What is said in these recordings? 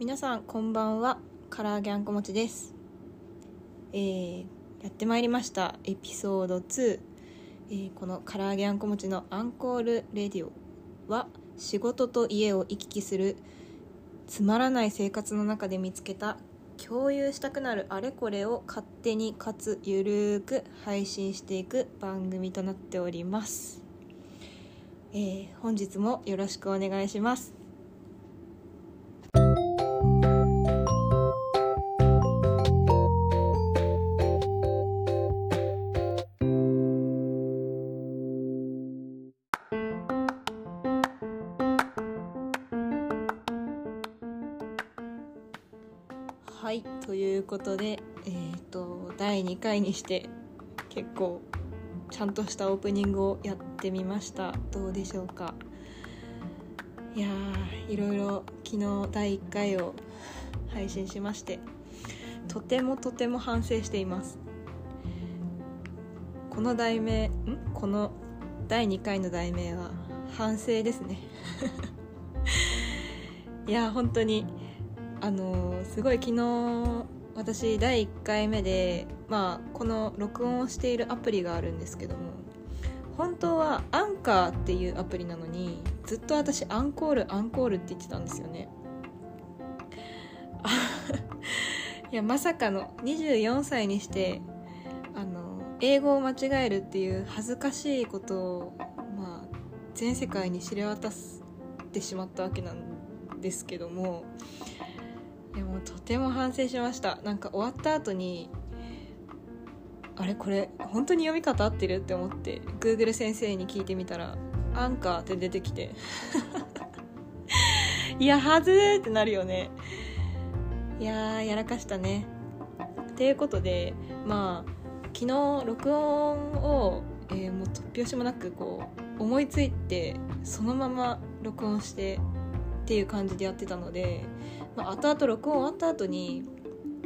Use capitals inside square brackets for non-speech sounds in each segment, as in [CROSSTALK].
皆さんこんばんは。カラーギャンコもちです、えー、やってまいりましたエピソード2、えーこのカラーギャンコもちのアンコールレディオは仕事と家を行き来するつまらない生活の中で見つけた共有したくなるあれこれを勝手にかつゆるーく配信していく番組となっております、えー本日もよろしくお願いします。ということでえっ、と第2回にして結構ちゃんとしたオープニングをやってみました。どうでしょうか？いやーいろいろ昨日第1回を配信しましてとてもとても反省しています。この題名ん？この第2回の題名は反省ですね。[LAUGHS] いや本当にあのすごい昨日私第1回目でまあこの録音をしているアプリがあるんですけども本当はアンカーっていうアプリなのにずっと私アンコールアンコールって言ってたんですよね。[LAUGHS] いやまさかの24歳にしてあの英語を間違えるっていう恥ずかしいことを、まあ、全世界に知れ渡ってしまったわけなんですけどもいやもとても反省しました。なんか終わった後にあれこれ本当に読み方合ってるって思って Google 先生に聞いてみたら「アンカー」って出てきて。[LAUGHS] いやはずってなるよね。いややらかしたね。っていうことでまあ昨日録音を、えーもう突拍子もなくこう思いついてそのまま録音してっていう感じでやってたので、まあ、後々録音終わった後に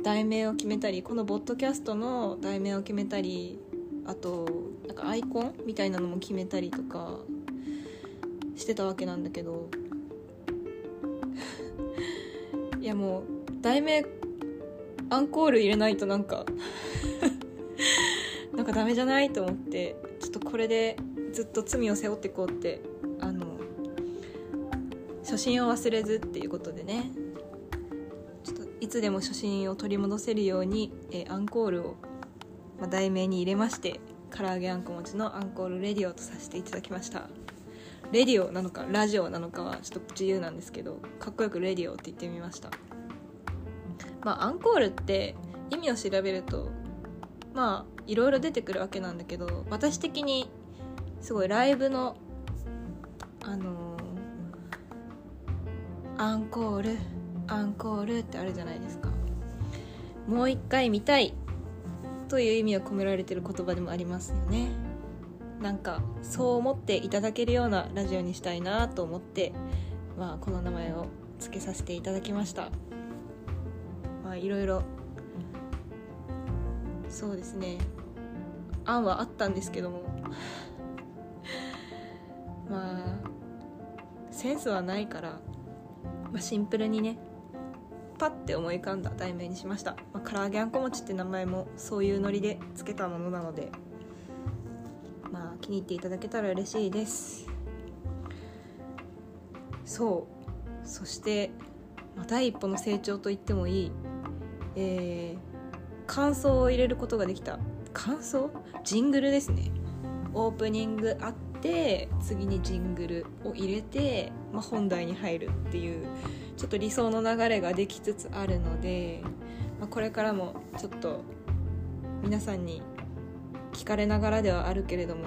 題名を決めたりこのボッドキャストの題名を決めたりあとなんかアイコンみたいなのも決めたりとかしてたわけなんだけど。[LAUGHS] いやもう題名アンコール入れないとなんか [LAUGHS] なんかダメじゃないと思ってちょっとこれでずっと罪を背負っていこうってあの初心を忘れずっていうことでね。いつでも初心を取り戻せるように、えーアンコールを、まあ、題名に入れまして唐揚げあんこ餅のアンコールレディオとさせていただきました。レディオなのかラジオなのかはちょっと自由なんですけどかっこよくレディオって言ってみました。まあアンコールって意味を調べるとまあいろいろ出てくるわけなんだけど私的にすごいライブのあのーアンコールアンコールってあるじゃないですか。もう一回見たいという意味を込められてる言葉でもありますよね。なんかそう思っていただけるようなラジオにしたいなと思って、まあ、この名前を付けさせていただきました。まあいろいろそうですね。案はあったんですけども。[LAUGHS] まあセンスはないから、まあ、シンプルにねパッて思い浮かんだ題名にしました、まあ、唐揚げあんこ餅って名前もそういうノリでつけたものなのでまあ気に入っていただけたら嬉しいです。そう。そして、まあ、第一歩の成長と言ってもいい。えー感想を入れることができた。感想？ジングルですね。オープニングあって次にジングルを入れて、まあ、本題に入るっていうちょっと理想の流れができつつあるので、まあ、これからもちょっと皆さんに聞かれながらではあるけれども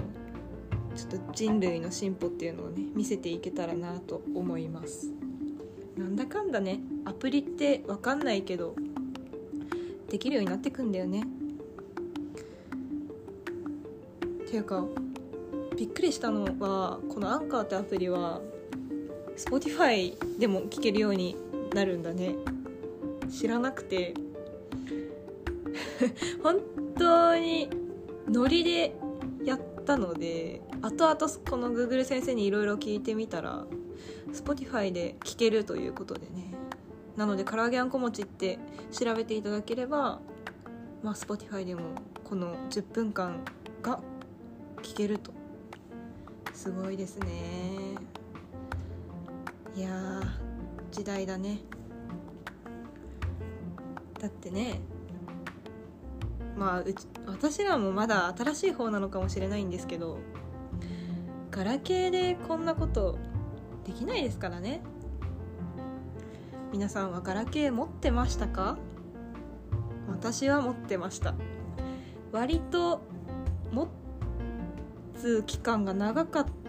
ちょっと人類の進歩っていうのをね見せていけたらなと思います。なんだかんだねアプリって分かんないけどできるようになってくんだよね。っていうかびっくりしたのはこのアンカーってアプリは Spotify でも聴けるようになるんだね。知らなくて。[LAUGHS] 本当にノリでやったので後々この Google 先生にいろいろ聞いてみたら Spotify で聴けるということでね。なので唐揚げあんこ餅って調べていただければまあ Spotify でもこの10分間が聞けると。すごいですね。いや時代だね。だってねまあうち私らもまだ新しい方なのかもしれないんですけどガラケーでこんなことできないですからね。皆さんはガラケー持ってましたか？私は持ってました。割と持つ期間が長かった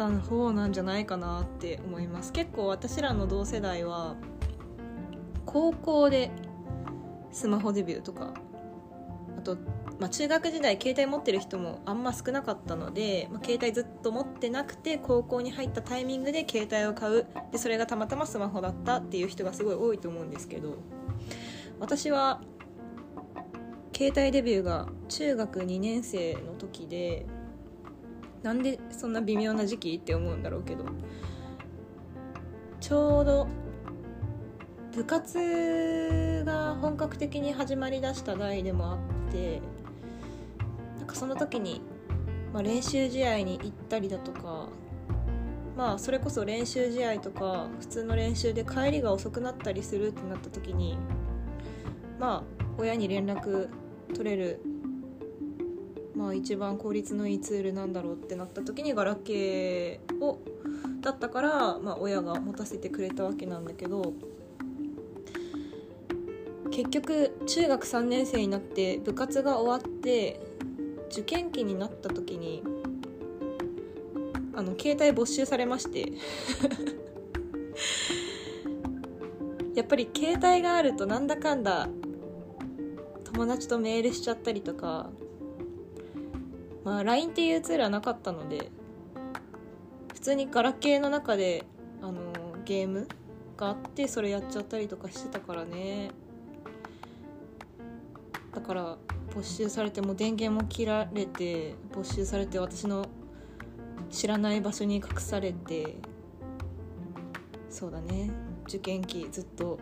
た方なんじゃないかなって思います。結構私らの同世代は高校でスマホデビューとかあと、まあ、中学時代携帯持ってる人もあんま少なかったので、まあ、携帯ずっと持ってなくて高校に入ったタイミングで携帯を買う。でそれがたまたまスマホだったっていう人がすごい多いと思うんですけど私は携帯デビューが中学2年生の時でなんでそんな微妙な時期って思うんだろうけど。ちょうど部活が本格的に始まりだした代でもあってなんかその時に、まあ、練習試合に行ったりだとかまあそれこそ練習試合とか普通の練習で帰りが遅くなったりするってなった時にまあ親に連絡取れるまあ一番効率のいいツールなんだろうってなった時にガラケーをだったから、まあ、親が持たせてくれたわけなんだけど結局中学3年生になって部活が終わって受験期になった時にあの携帯没収されまして。[LAUGHS] やっぱり携帯があるとなんだかんだ友達とメールしちゃったりとかまあ LINE っていうツールはなかったので普通にガラケーの中であのゲームがあってそれやっちゃったりとかしてたからね。だから没収されても電源も切られて没収されて私の知らない場所に隠されてそうだね。受験期ずっと、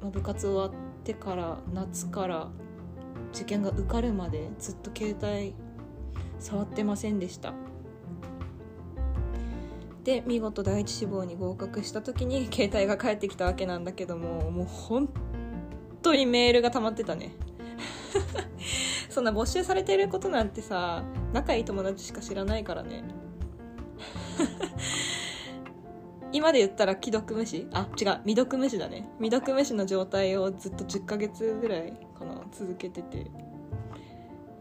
まあ、部活終わってから夏から受験が受かるまでずっと携帯触ってませんでした。で見事第一志望に合格した時に [LAUGHS] 携帯が返ってきたわけなんだけどももう本当にメールが溜まってたね。[LAUGHS] そんな没収されてることなんてさ仲いい友達しか知らないからね。[LAUGHS] 今で言ったら既読無視？あ違う未読無視だね。未読無視の状態をずっと10ヶ月ぐらいかな続けてて。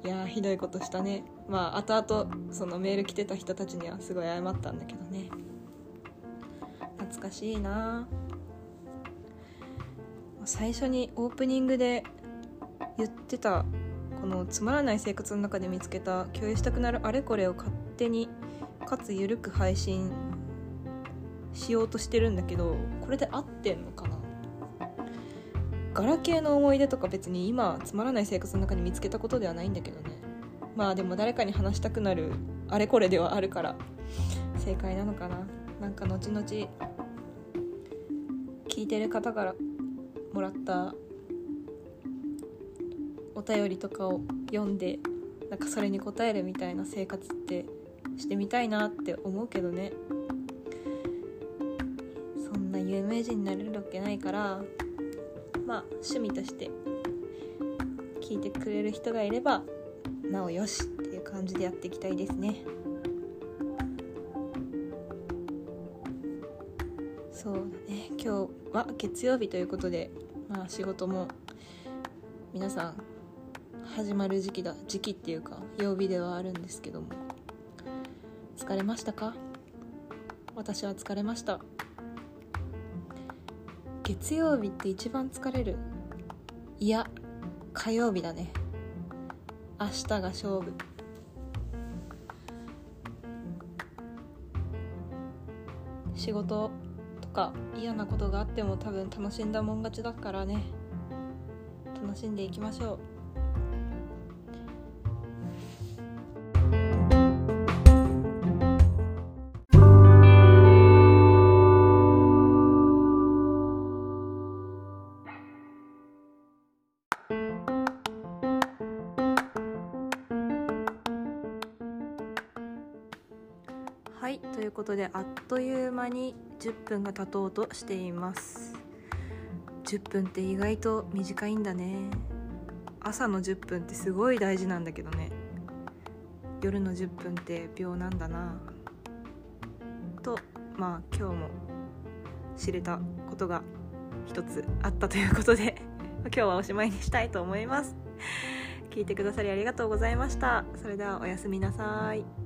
いやひどいことしたね。まあ後々そのメール来てた人たちにはすごい謝ったんだけどね。懐かしいな。最初にオープニングで言ってたこのつまらない生活の中で見つけた共有したくなるあれこれを勝手にかつ緩く配信しようとしてるんだけどこれで合ってんのかな？ガラケーの思い出とか別に今つまらない生活の中に見つけたことではないんだけどね。まあでも誰かに話したくなるあれこれではあるから正解なのかな。なんか後々聞いてる方からもらったお便りとかを読んでなんかそれに答えるみたいな生活ってしてみたいなって思うけどね。そんな有名人になれるわけないからまあ趣味として聞いてくれる人がいればなおよしっていう感じでやっていきたいですね。そうだね。今日は月曜日ということでまあ仕事も皆さん始まる時期だ時期っていうか曜日ではあるんですけども。疲れましたか？私は疲れました。月曜日って一番疲れる。いや火曜日だね。明日が勝負。仕事とか嫌なことがあっても多分楽しんだもん勝ちだからね。楽しんでいきましょう。はいということであっという間に10分が経とうとしています。10分って意外と短いんだね。朝の10分ってすごい大事なんだけどね。夜の10分って秒なんだな。とまあ今日も知れたことが一つあったということで [LAUGHS] 今日はおしまいにしたいと思います。聞いてくださりありがとうございました。それではおやすみなさい。